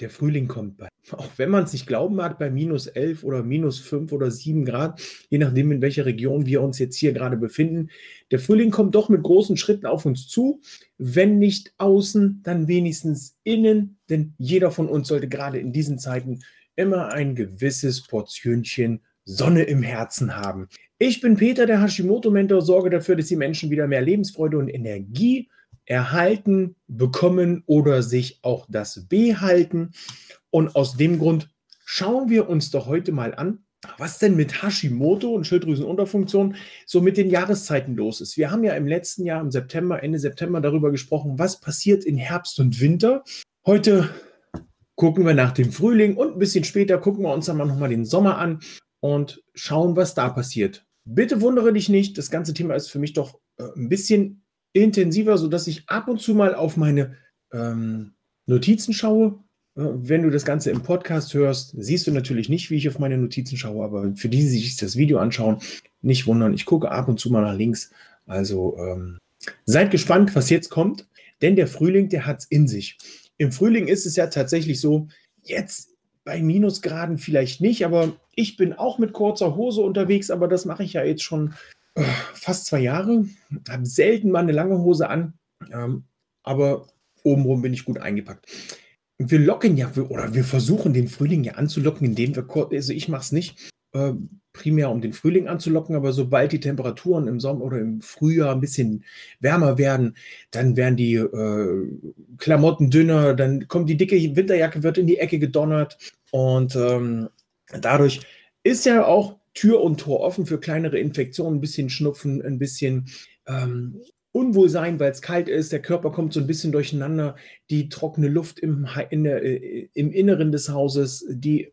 Der Frühling kommt bei. Auch wenn man es nicht glauben mag, bei minus 11 oder minus 5 oder 7 Grad, je nachdem, in welcher Region wir uns jetzt hier gerade befinden. Der Frühling kommt doch mit großen Schritten auf uns zu. Wenn nicht außen, dann wenigstens innen, denn jeder von uns sollte gerade in diesen Zeiten immer ein gewisses Portionchen Sonne im Herzen haben. Ich bin Peter, der Hashimoto-Mentor, sorge dafür, dass die Menschen wieder mehr Lebensfreude und Energie erhalten, bekommen oder sich auch das behalten. Und aus dem Grund schauen wir uns doch heute mal an, was denn mit Hashimoto und Schilddrüsenunterfunktion so mit den Jahreszeiten los ist. Wir haben ja im letzten Jahr, im September, Ende September darüber gesprochen, was passiert in Herbst und Winter. Heute gucken wir nach dem Frühling und ein bisschen später gucken wir uns dann mal nochmal den Sommer an und schauen, was da passiert. Bitte wundere dich nicht, das ganze Thema ist für mich doch äh, ein bisschen intensiver, sodass ich ab und zu mal auf meine ähm, Notizen schaue. Wenn du das Ganze im Podcast hörst, siehst du natürlich nicht, wie ich auf meine Notizen schaue, aber für die, die sich das Video anschauen, nicht wundern. Ich gucke ab und zu mal nach links. Also ähm, seid gespannt, was jetzt kommt, denn der Frühling, der hat es in sich. Im Frühling ist es ja tatsächlich so, jetzt bei Minusgraden vielleicht nicht, aber ich bin auch mit kurzer Hose unterwegs, aber das mache ich ja jetzt schon fast zwei Jahre, habe selten mal eine lange Hose an, ähm, aber obenrum bin ich gut eingepackt. Wir locken ja, oder wir versuchen den Frühling ja anzulocken, indem wir, also ich mache es nicht, äh, primär um den Frühling anzulocken, aber sobald die Temperaturen im Sommer oder im Frühjahr ein bisschen wärmer werden, dann werden die äh, Klamotten dünner, dann kommt die dicke Winterjacke, wird in die Ecke gedonnert und ähm, dadurch ist ja auch Tür und Tor offen für kleinere Infektionen, ein bisschen Schnupfen, ein bisschen ähm, Unwohlsein, weil es kalt ist, der Körper kommt so ein bisschen durcheinander, die trockene Luft im, in der, äh, im Inneren des Hauses, die äh,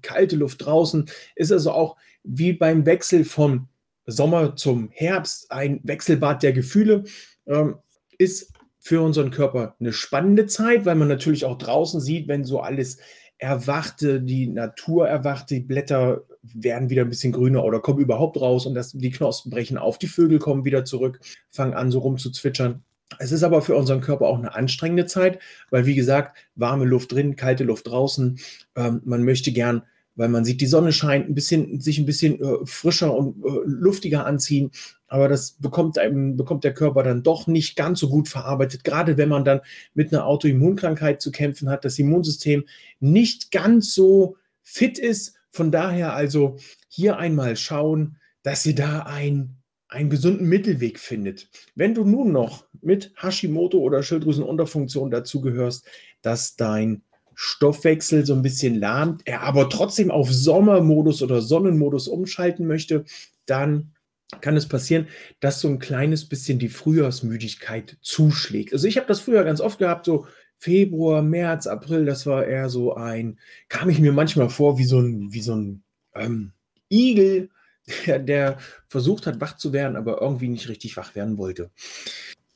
kalte Luft draußen, ist also auch wie beim Wechsel vom Sommer zum Herbst ein Wechselbad der Gefühle, ähm, ist für unseren Körper eine spannende Zeit, weil man natürlich auch draußen sieht, wenn so alles erwachte, die Natur erwacht, die Blätter werden wieder ein bisschen grüner oder kommen überhaupt raus und das, die Knospen brechen auf, die Vögel kommen wieder zurück, fangen an so rum zu zwitschern. Es ist aber für unseren Körper auch eine anstrengende Zeit, weil wie gesagt, warme Luft drin, kalte Luft draußen. Ähm, man möchte gern, weil man sieht, die Sonne scheint, ein bisschen, sich ein bisschen äh, frischer und äh, luftiger anziehen. Aber das bekommt, einem, bekommt der Körper dann doch nicht ganz so gut verarbeitet, gerade wenn man dann mit einer Autoimmunkrankheit zu kämpfen hat, das Immunsystem nicht ganz so fit ist von daher also hier einmal schauen, dass ihr da ein, einen gesunden Mittelweg findet. Wenn du nun noch mit Hashimoto oder Schilddrüsenunterfunktion dazugehörst, dass dein Stoffwechsel so ein bisschen lahmt, er aber trotzdem auf Sommermodus oder Sonnenmodus umschalten möchte, dann kann es passieren, dass so ein kleines bisschen die Frühjahrsmüdigkeit zuschlägt. Also ich habe das früher ganz oft gehabt, so Februar, März, April, das war eher so ein, kam ich mir manchmal vor wie so ein, wie so ein ähm, Igel, der, der versucht hat, wach zu werden, aber irgendwie nicht richtig wach werden wollte.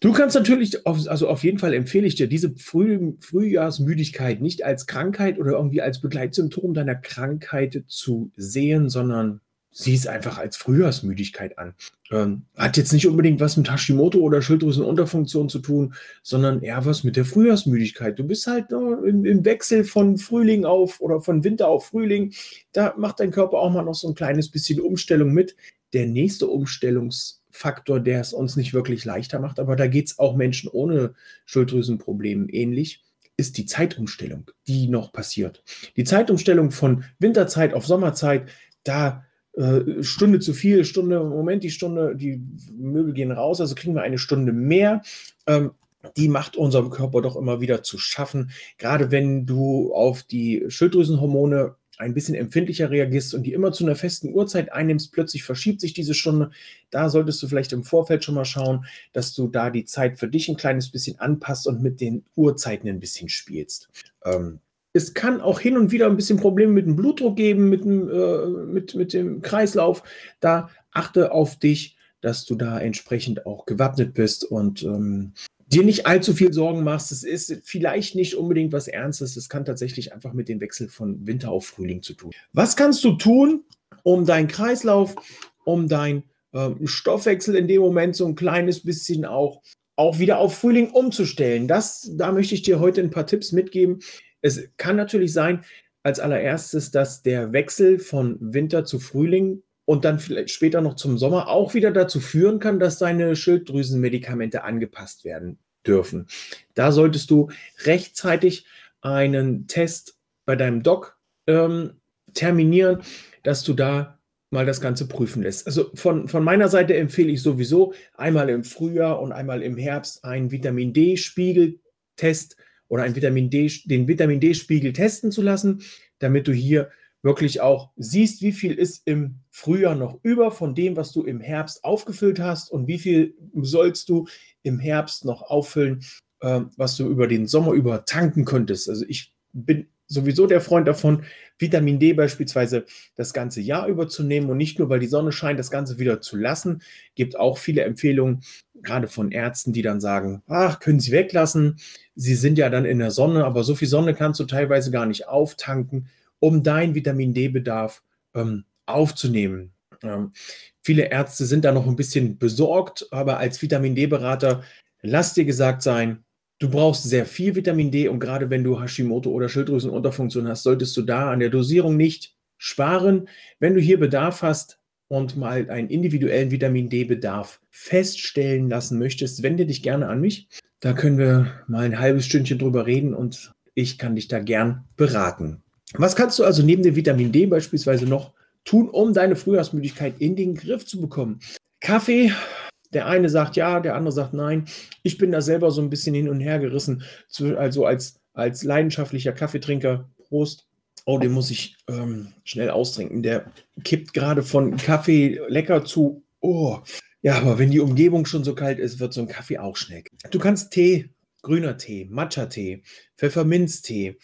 Du kannst natürlich, auf, also auf jeden Fall empfehle ich dir, diese Früh, Frühjahrsmüdigkeit nicht als Krankheit oder irgendwie als Begleitsymptom deiner Krankheit zu sehen, sondern sieh es einfach als Frühjahrsmüdigkeit an. Ähm, hat jetzt nicht unbedingt was mit Hashimoto oder Schilddrüsenunterfunktion zu tun, sondern eher was mit der Frühjahrsmüdigkeit. Du bist halt äh, im, im, Wechsel von Frühling auf oder von Winter auf Frühling. Da macht dein Körper auch mal noch so ein kleines bisschen Umstellung mit. Der nächste Umstellungsfaktor, der es uns nicht wirklich leichter macht, aber da geht es auch Menschen ohne Schilddrüsenproblemen ähnlich, ist die Zeitumstellung, die noch passiert. Die Zeitumstellung von Winterzeit auf Sommerzeit, da äh, Stunde zu viel, Stunde, Moment, die Stunde, die Möbel gehen raus, also kriegen wir eine Stunde mehr. Ähm, die macht unserem Körper doch immer wieder zu schaffen. Gerade wenn du auf die Schilddrüsenhormone ein bisschen empfindlicher reagierst und die immer zu einer festen Uhrzeit einnimmst, plötzlich verschiebt sich diese Stunde. Da solltest du vielleicht im Vorfeld schon mal schauen, dass du da die Zeit für dich ein kleines bisschen anpasst und mit den Uhrzeiten ein bisschen spielst. Ähm, es kann auch hin und wieder ein bisschen Probleme mit dem Blutdruck geben, mit dem, äh, mit, mit dem Kreislauf. Da achte auf dich, dass du da entsprechend auch gewappnet bist und ähm, dir nicht allzu viel Sorgen machst. Es ist vielleicht nicht unbedingt was Ernstes. Es kann tatsächlich einfach mit dem Wechsel von Winter auf Frühling zu tun. Was kannst du tun, um deinen Kreislauf, um deinen ähm, Stoffwechsel in dem Moment so ein kleines bisschen auch, auch wieder auf Frühling umzustellen? Das, da möchte ich dir heute ein paar Tipps mitgeben. Es kann natürlich sein, als allererstes, dass der Wechsel von Winter zu Frühling und dann vielleicht später noch zum Sommer auch wieder dazu führen kann, dass deine Schilddrüsenmedikamente angepasst werden dürfen. Da solltest du rechtzeitig einen Test bei deinem Doc ähm, terminieren, dass du da mal das Ganze prüfen lässt. Also von, von meiner Seite empfehle ich sowieso einmal im Frühjahr und einmal im Herbst einen Vitamin D-Spiegeltest oder einen Vitamin D, den Vitamin D-Spiegel testen zu lassen, damit du hier wirklich auch siehst, wie viel ist im Frühjahr noch über von dem, was du im Herbst aufgefüllt hast und wie viel sollst du im Herbst noch auffüllen, äh, was du über den Sommer über tanken könntest. Also ich bin sowieso der Freund davon, Vitamin D beispielsweise das ganze Jahr über zu nehmen und nicht nur, weil die Sonne scheint, das Ganze wieder zu lassen. Gibt auch viele Empfehlungen, gerade von Ärzten, die dann sagen, ach, können Sie weglassen. Sie sind ja dann in der Sonne, aber so viel Sonne kannst du teilweise gar nicht auftanken um deinen Vitamin D-Bedarf ähm, aufzunehmen. Ähm, viele Ärzte sind da noch ein bisschen besorgt, aber als Vitamin D-Berater, lass dir gesagt sein, du brauchst sehr viel Vitamin D und gerade wenn du Hashimoto oder Schilddrüsenunterfunktion hast, solltest du da an der Dosierung nicht sparen. Wenn du hier Bedarf hast und mal einen individuellen Vitamin D-Bedarf feststellen lassen möchtest, wende dich gerne an mich. Da können wir mal ein halbes Stündchen drüber reden und ich kann dich da gern beraten. Was kannst du also neben dem Vitamin D beispielsweise noch tun, um deine Frühjahrsmüdigkeit in den Griff zu bekommen? Kaffee, der eine sagt ja, der andere sagt nein. Ich bin da selber so ein bisschen hin und her gerissen. Also als, als leidenschaftlicher Kaffeetrinker, Prost. Oh, den muss ich ähm, schnell austrinken. Der kippt gerade von Kaffee lecker zu. Oh, ja, aber wenn die Umgebung schon so kalt ist, wird so ein Kaffee auch schnell. Du kannst Tee, grüner Tee, Matcha-Tee, Pfefferminztee,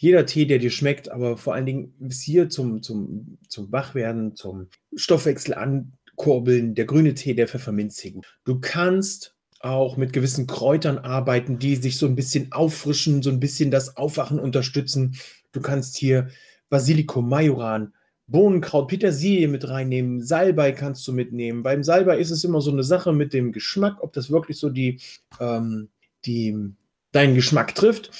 jeder Tee, der dir schmeckt, aber vor allen Dingen bis hier zum, zum, zum Wachwerden, zum Stoffwechsel ankurbeln, der grüne Tee, der Pfefferminztee. Du kannst auch mit gewissen Kräutern arbeiten, die sich so ein bisschen auffrischen, so ein bisschen das Aufwachen unterstützen. Du kannst hier Basilikum, Majoran, Bohnenkraut, Petersilie mit reinnehmen, Salbei kannst du mitnehmen. Beim Salbei ist es immer so eine Sache mit dem Geschmack, ob das wirklich so die, ähm, die deinen Geschmack trifft.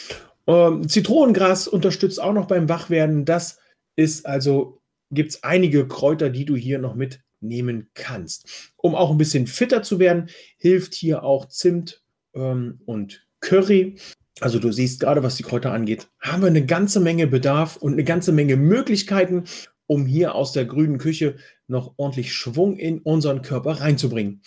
Ähm, Zitronengras unterstützt auch noch beim Wachwerden. Das ist also, gibt es einige Kräuter, die du hier noch mitnehmen kannst. Um auch ein bisschen fitter zu werden, hilft hier auch Zimt ähm, und Curry. Also du siehst gerade, was die Kräuter angeht, haben wir eine ganze Menge Bedarf und eine ganze Menge Möglichkeiten, um hier aus der grünen Küche noch ordentlich Schwung in unseren Körper reinzubringen.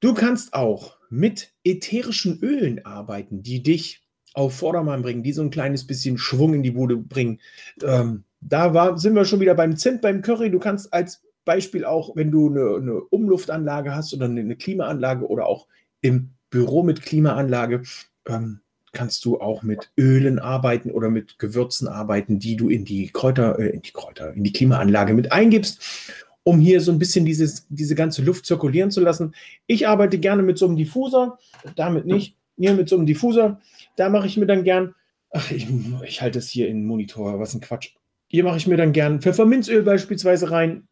Du kannst auch mit ätherischen Ölen arbeiten, die dich auf Vordermann bringen, die so ein kleines bisschen Schwung in die Bude bringen. Ähm, da war, sind wir schon wieder beim Zimt, beim Curry. Du kannst als Beispiel auch, wenn du eine, eine Umluftanlage hast oder eine, Klimaanlage oder auch im Büro mit Klimaanlage, ähm, kannst du auch mit Ölen arbeiten oder mit Gewürzen arbeiten, die du in die Kräuter, äh, in die Kräuter, in die Klimaanlage mit eingibst, um hier so ein bisschen dieses, diese ganze Luft zirkulieren zu lassen. Ich arbeite gerne mit so einem Diffuser, damit nicht, hier mit so einem Diffuser da mache ich mir dann gern, ach, ich, ich halte es hier in den Monitor, was ein Quatsch. Hier mache ich mir dann gern Pfefferminzöl beispielsweise rein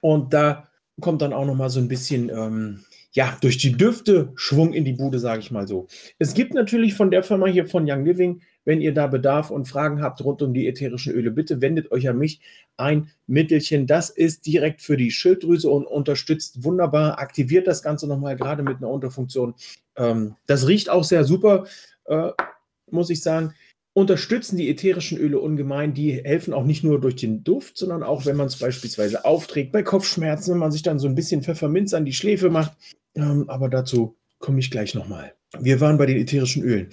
und da kommt dann auch noch mal so ein bisschen, ähm, ja, durch die Düfte Schwung in die Bude, sage ich mal so. Es gibt natürlich von der Firma hier von Young Living, wenn ihr da Bedarf und Fragen habt rund um die ätherischen Öle, bitte wendet euch an mich ein Mittelchen. Das ist direkt für die Schilddrüse und unterstützt wunderbar, aktiviert das Ganze nochmal gerade mit einer Unterfunktion. Ähm, das riecht auch sehr super äh, muss ich sagen, unterstützen die ätherischen Öle ungemein. Die helfen auch nicht nur durch den Duft, sondern auch, wenn man es beispielsweise aufträgt, bei Kopfschmerzen, wenn man sich dann so ein bisschen Pfefferminz an die Schläfe macht. Ähm, aber dazu komme ich gleich nochmal. Wir waren bei den ätherischen Ölen.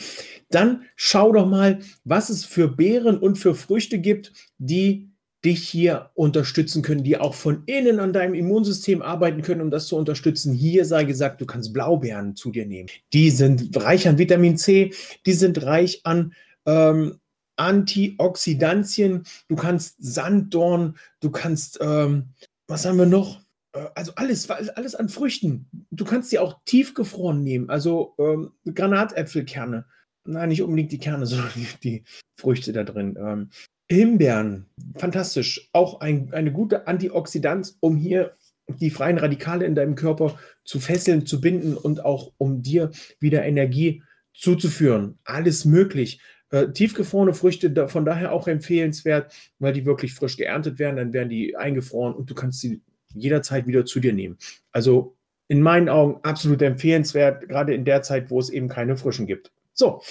Dann schau doch mal, was es für Beeren und für Früchte gibt, die dich hier unterstützen können, die auch von innen an deinem Immunsystem arbeiten können, um das zu unterstützen. Hier sei gesagt, du kannst Blaubeeren zu dir nehmen. Die sind reich an Vitamin C, die sind reich an ähm, Antioxidantien, du kannst Sanddorn, du kannst, ähm, was haben wir noch? Äh, also alles, alles an Früchten. Du kannst sie auch tiefgefroren nehmen, also ähm, Granatäpfelkerne. Nein, nicht unbedingt die Kerne, sondern die, die Früchte da drin. Ähm, Himbeeren, fantastisch. Auch ein, eine gute Antioxidant, um hier die freien Radikale in deinem Körper zu fesseln, zu binden und auch um dir wieder Energie zuzuführen. Alles möglich. Äh, tiefgefrorene Früchte von daher auch empfehlenswert, weil die wirklich frisch geerntet werden, dann werden die eingefroren und du kannst sie jederzeit wieder zu dir nehmen. Also in meinen Augen absolut empfehlenswert, gerade in der Zeit, wo es eben keine frischen gibt. So,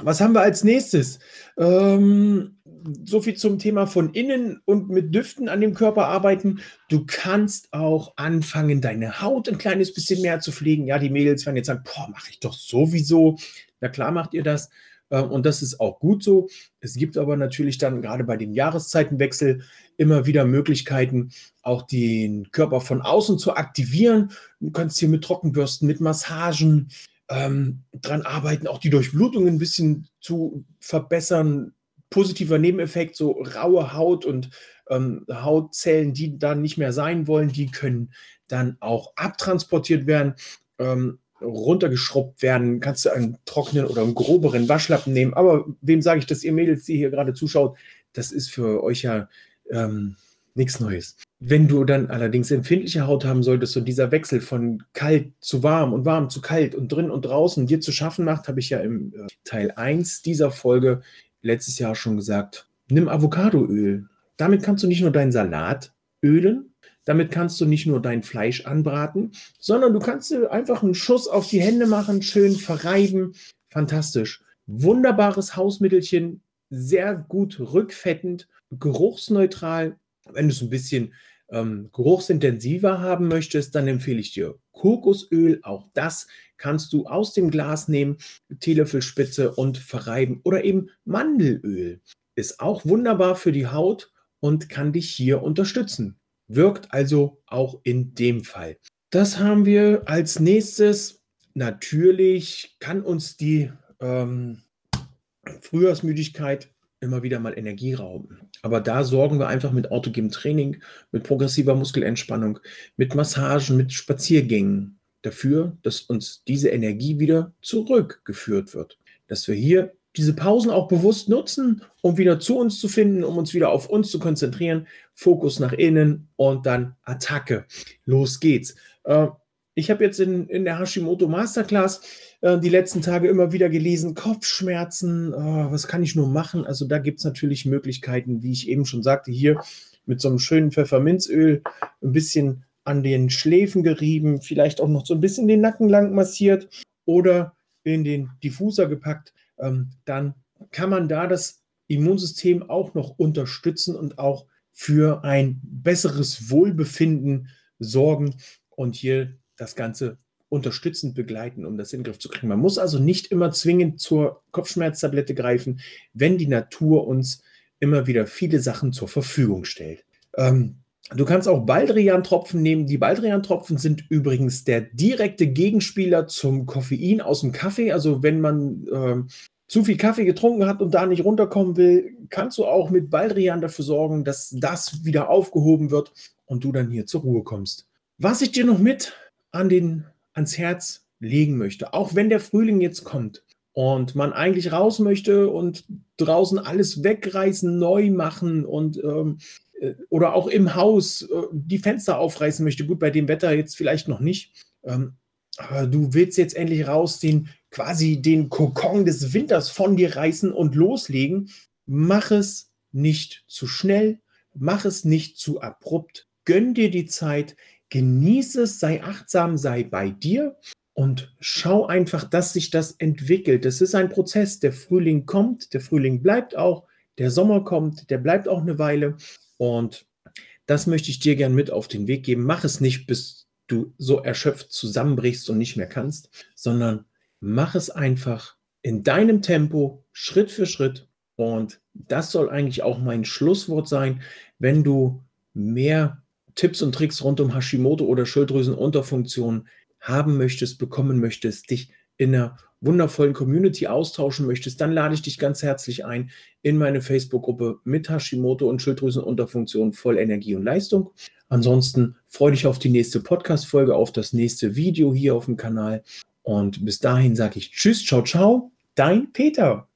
was haben wir als nächstes? Ähm, so viel zum Thema von innen und mit Düften an dem Körper arbeiten. Du kannst auch anfangen, deine Haut ein kleines bisschen mehr zu pflegen. Ja, die Mädels werden jetzt sagen, boah, mache ich doch sowieso. Na klar macht ihr das. Ähm, und das ist auch gut so. Es gibt aber natürlich dann gerade bei dem Jahreszeitenwechsel immer wieder Möglichkeiten, auch den Körper von außen zu aktivieren. Du kannst hier mit Trockenbürsten, mit Massagen ähm, dran arbeiten, auch die Durchblutung ein bisschen zu verbessern. Positiver Nebeneffekt, so raue Haut und ähm, Hautzellen, die dann nicht mehr sein wollen, die können dann auch abtransportiert werden. Ähm, runtergeschrubbt werden, kannst du einen trockenen oder einen groberen Waschlappen nehmen. Aber wem sage ich das, ihr Mädels, die hier gerade zuschaut, das ist für euch ja ähm, nichts Neues. Wenn du dann allerdings empfindliche Haut haben solltest und dieser Wechsel von kalt zu warm und warm zu kalt und drin und draußen dir zu schaffen macht, habe ich ja im äh, Teil 1 dieser Folge letztes Jahr schon gesagt, nimm Avocadoöl. Damit kannst du nicht nur deinen Salat ölen, damit kannst du nicht nur dein Fleisch anbraten, sondern du kannst dir einfach einen Schuss auf die Hände machen, schön verreiben. Fantastisch. Wunderbares Hausmittelchen, sehr gut rückfettend, geruchsneutral. Wenn du es ein bisschen ähm, geruchsintensiver haben möchtest, dann empfehle ich dir Kokosöl. Auch das kannst du aus dem Glas nehmen, Teelöffelspitze und verreiben. Oder eben Mandelöl. Ist auch wunderbar für die Haut und kann dich hier unterstützen wirkt also auch in dem Fall. Das haben wir als nächstes. Natürlich kann uns die ähm, Frühjahrsmüdigkeit immer wieder mal Energie rauben. Aber da sorgen wir einfach mit autogenem Training, mit progressiver Muskelentspannung, mit Massagen, mit Spaziergängen dafür, dass uns diese Energie wieder zurückgeführt wird. Dass wir hier diese Pausen auch bewusst nutzen, um wieder zu uns zu finden, um uns wieder auf uns zu konzentrieren. Fokus nach innen und dann Attacke. Los geht's. Äh, ich habe jetzt in, in der Hashimoto Masterclass äh, die letzten Tage immer wieder gelesen, Kopfschmerzen, äh, was kann ich nur machen? Also da gibt es natürlich Möglichkeiten, wie ich eben schon sagte, hier mit so einem schönen Pfefferminzöl ein bisschen an den Schläfen gerieben, vielleicht auch noch so ein bisschen den Nacken lang massiert oder in den Diffuser gepackt dann kann man da das Immunsystem auch noch unterstützen und auch für ein besseres Wohlbefinden sorgen und hier das Ganze unterstützend begleiten, um das in den Griff zu kriegen. Man muss also nicht immer zwingend zur Kopfschmerztablette greifen, wenn die Natur uns immer wieder viele Sachen zur Verfügung stellt. Ähm, du kannst auch Baldrian-Tropfen nehmen. Die Baldrian-Tropfen sind übrigens der direkte Gegenspieler zum Koffein aus dem Kaffee. Also wenn man äh, zu viel Kaffee getrunken hat und da nicht runterkommen will, kannst du auch mit Baldrian dafür sorgen, dass das wieder aufgehoben wird und du dann hier zur Ruhe kommst. Was ich dir noch mit an den, ans Herz legen möchte, auch wenn der Frühling jetzt kommt und man eigentlich raus möchte und draußen alles wegreißen, neu machen und ähm, äh, oder auch im Haus äh, die Fenster aufreißen möchte, gut, bei dem Wetter jetzt vielleicht noch nicht. Ähm, aber du willst jetzt endlich raus, den quasi den Kokon des Winters von dir reißen und loslegen. Mach es nicht zu schnell, mach es nicht zu abrupt. Gönn dir die Zeit, genieße es, sei achtsam, sei bei dir und schau einfach, dass sich das entwickelt. Das ist ein Prozess. Der Frühling kommt, der Frühling bleibt auch, der Sommer kommt, der bleibt auch eine Weile. Und das möchte ich dir gern mit auf den Weg geben. Mach es nicht, bis du so erschöpft zusammenbrichst und nicht mehr kannst, sondern mach es einfach in deinem Tempo, Schritt für Schritt. Und das soll eigentlich auch mein Schlusswort sein, wenn du mehr Tipps und Tricks rund um Hashimoto oder Schilddrüsenunterfunktion haben möchtest, bekommen möchtest, dich in einer wundervollen Community austauschen möchtest, dann lade ich dich ganz herzlich ein in meine Facebook-Gruppe mit Hashimoto und Schilddrüsenunterfunktion voll Energie und Leistung. Ansonsten freue dich auf die nächste Podcast-Folge, auf das nächste Video hier auf dem Kanal. Und bis dahin sage ich Tschüss, ciao, ciao, dein Peter.